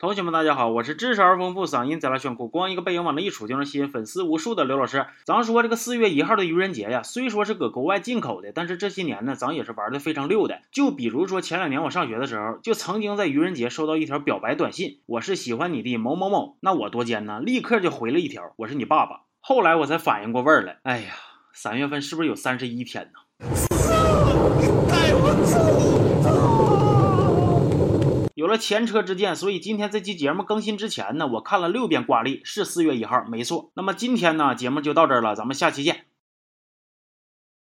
同学们，大家好，我是知识而丰富、嗓音贼拉炫酷、光一个背影往那一杵就能吸引粉丝无数的刘老师。咱说这个四月一号的愚人节呀，虽说是搁国外进口的，但是这些年呢，咱也是玩的非常溜的。就比如说前两年我上学的时候，就曾经在愚人节收到一条表白短信，我是喜欢你的某某某，那我多奸呢，立刻就回了一条，我是你爸爸。后来我才反应过味儿来，哎呀，三月份是不是有三十一天呢？带我走。有了前车之鉴，所以今天这期节目更新之前呢，我看了六遍挂历，是四月一号，没错。那么今天呢，节目就到这儿了，咱们下期见。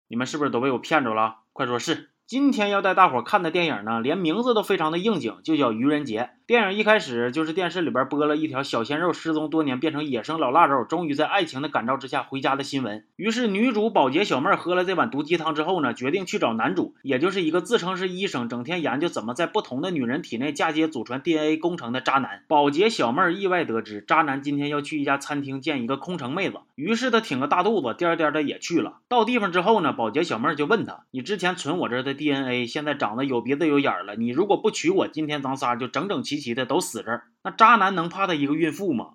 你们是不是都被我骗着了？快说是。今天要带大伙看的电影呢，连名字都非常的应景，就叫愚人节。电影一开始就是电视里边播了一条小鲜肉失踪多年变成野生老腊肉，终于在爱情的感召之下回家的新闻。于是女主保洁小妹喝了这碗毒鸡汤之后呢，决定去找男主，也就是一个自称是医生，整天研究怎么在不同的女人体内嫁接祖传 DNA 工程的渣男。保洁小妹意外得知渣男今天要去一家餐厅见一个空乘妹子，于是她挺个大肚子颠颠的也去了。到地方之后呢，保洁小妹就问他：“你之前存我这的 DNA 现在长得有鼻子有眼了，你如果不娶我，今天咱仨就整整齐齐齐的都死这儿。”那渣男能怕他一个孕妇吗？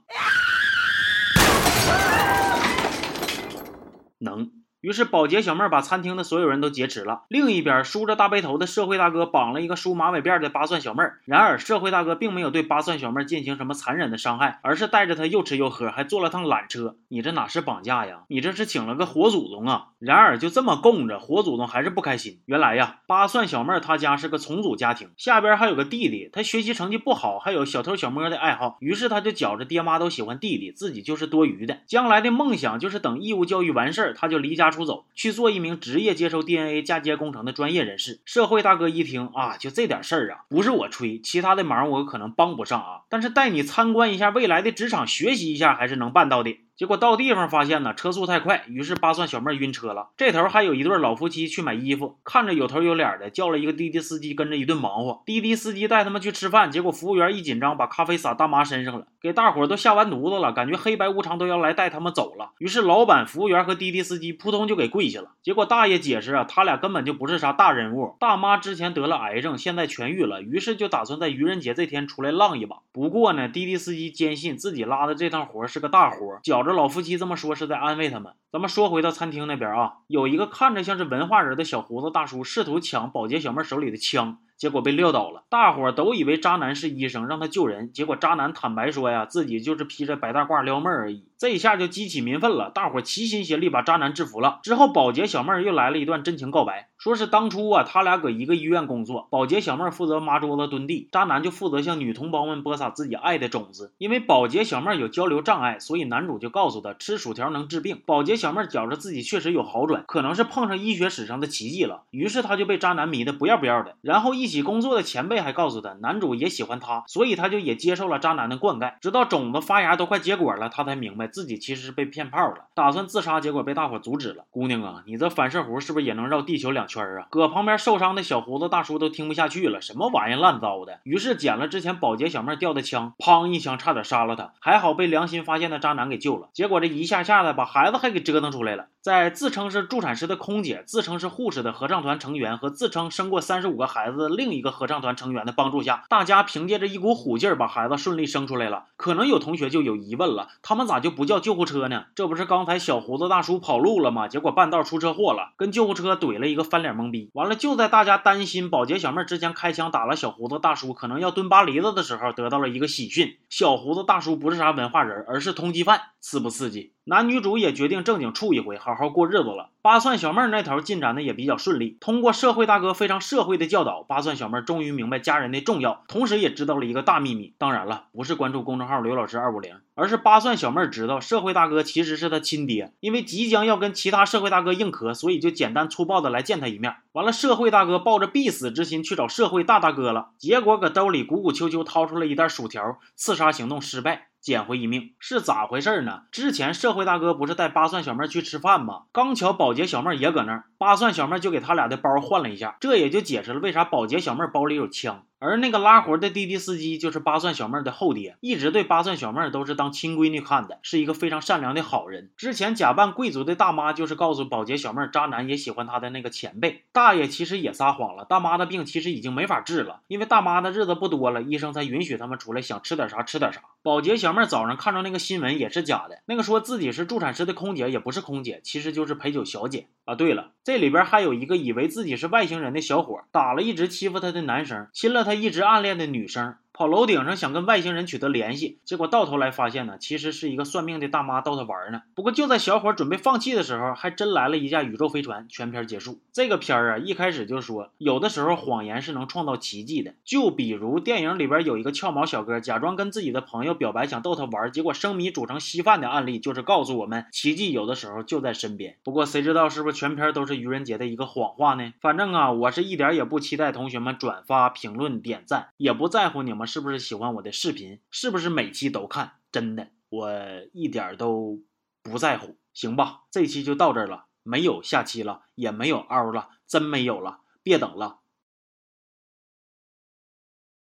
能。于是保洁小妹把餐厅的所有人都劫持了。另一边，梳着大背头的社会大哥绑了一个梳马尾辫的八蒜小妹。然而，社会大哥并没有对八蒜小妹进行什么残忍的伤害，而是带着她又吃又喝，还坐了趟缆车。你这哪是绑架呀？你这是请了个活祖宗啊！然而，就这么供着，活祖宗还是不开心。原来呀，八蒜小妹她家是个重组家庭，下边还有个弟弟，他学习成绩不好，还有小偷小摸的爱好。于是他就觉着爹妈都喜欢弟弟，自己就是多余的。将来的梦想就是等义务教育完事儿，他就离家。出走去做一名职业接受 DNA 嫁接工程的专业人士。社会大哥一听啊，就这点事儿啊，不是我吹，其他的忙我可能帮不上啊，但是带你参观一下未来的职场，学习一下还是能办到的。结果到地方发现呢，车速太快，于是扒蒜小妹晕车了。这头还有一对老夫妻去买衣服，看着有头有脸的，叫了一个滴滴司机跟着一顿忙活。滴滴司机带他们去吃饭，结果服务员一紧张，把咖啡洒大妈身上了，给大伙都吓完犊子了，感觉黑白无常都要来带他们走了。于是老板、服务员和滴滴司机扑通就给跪下了。结果大爷解释啊，他俩根本就不是啥大人物，大妈之前得了癌症，现在痊愈了，于是就打算在愚人节这天出来浪一把。不过呢，滴滴司机坚信自己拉的这趟活是个大活，觉着老夫妻这么说。是在安慰他们。咱们说回到餐厅那边啊，有一个看着像是文化人的小胡子大叔，试图抢保洁小妹手里的枪。结果被撂倒了，大伙都以为渣男是医生，让他救人。结果渣男坦白说呀，自己就是披着白大褂撩妹而已。这一下就激起民愤了，大伙齐心协力把渣男制服了。之后，保洁小妹又来了一段真情告白，说是当初啊，他俩搁一个医院工作，保洁小妹负责抹桌子蹲地，渣男就负责向女同胞们播撒自己爱的种子。因为保洁小妹有交流障碍，所以男主就告诉她吃薯条能治病。保洁小妹觉着自己确实有好转，可能是碰上医学史上的奇迹了，于是她就被渣男迷得不要不要的。然后一起工作的前辈还告诉她，男主也喜欢她，所以她就也接受了渣男的灌溉，直到种子发芽都快结果了，她才明白自己其实是被骗炮了，打算自杀，结果被大伙阻止了。姑娘啊，你这反射弧是不是也能绕地球两圈啊？搁旁边受伤的小胡子大叔都听不下去了，什么玩意烂糟的？于是捡了之前保洁小妹掉的枪，砰一枪，差点杀了他，还好被良心发现的渣男给救了。结果这一下下的把孩子还给折腾出来了。在自称是助产师的空姐、自称是护士的合唱团成员和自称生过三十五个孩子的另一个合唱团成员的帮助下，大家凭借着一股虎劲儿把孩子顺利生出来了。可能有同学就有疑问了，他们咋就不叫救护车呢？这不是刚才小胡子大叔跑路了吗？结果半道出车祸了，跟救护车怼了一个翻脸懵逼。完了，就在大家担心保洁小妹之前开枪打了小胡子大叔，可能要蹲巴黎子的时候，得到了一个喜讯：小胡子大叔不是啥文化人，而是通缉犯。刺不刺激？男女主也决定正经处一回，好好过日子了。八蒜小妹儿那头进展的也比较顺利。通过社会大哥非常社会的教导，八蒜小妹儿终于明白家人的重要，同时也知道了一个大秘密。当然了，不是关注公众号刘老师二五零，而是八蒜小妹儿知道社会大哥其实是他亲爹。因为即将要跟其他社会大哥硬磕，所以就简单粗暴的来见他一面。完了，社会大哥抱着必死之心去找社会大大哥了，结果搁兜里鼓鼓秋秋掏出了一袋薯条，刺杀行动失败。捡回一命是咋回事儿呢？之前社会大哥不是带八蒜小妹去吃饭吗？刚巧保洁小妹也搁那儿，八蒜小妹就给他俩的包换了一下，这也就解释了为啥保洁小妹包里有枪。而那个拉活的滴滴司机就是八蒜小妹的后爹，一直对八蒜小妹都是当亲闺女看的，是一个非常善良的好人。之前假扮贵族的大妈就是告诉保洁小妹，渣男也喜欢她的那个前辈。大爷其实也撒谎了，大妈的病其实已经没法治了，因为大妈的日子不多了，医生才允许他们出来，想吃点啥吃点啥。保洁小妹早上看着那个新闻也是假的，那个说自己是助产师的空姐也不是空姐，其实就是陪酒小姐啊。对了，这里边还有一个以为自己是外星人的小伙，打了一直欺负他的男生，亲了他一直暗恋的女生。跑楼顶上想跟外星人取得联系，结果到头来发现呢，其实是一个算命的大妈逗他玩呢。不过就在小伙准备放弃的时候，还真来了一架宇宙飞船。全片结束。这个片儿啊，一开始就说，有的时候谎言是能创造奇迹的。就比如电影里边有一个翘毛小哥，假装跟自己的朋友表白，想逗他玩，结果生米煮成稀饭的案例，就是告诉我们，奇迹有的时候就在身边。不过谁知道是不是全片都是愚人节的一个谎话呢？反正啊，我是一点也不期待同学们转发、评论、点赞，也不在乎你们是不是喜欢我的。视频是不是每期都看？真的，我一点都不在乎，行吧？这期就到这儿了，没有下期了，也没有嗷了，真没有了，别等了，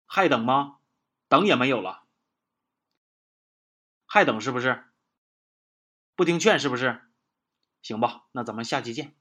还等吗？等也没有了，还等是不是？不听劝是不是？行吧，那咱们下期见。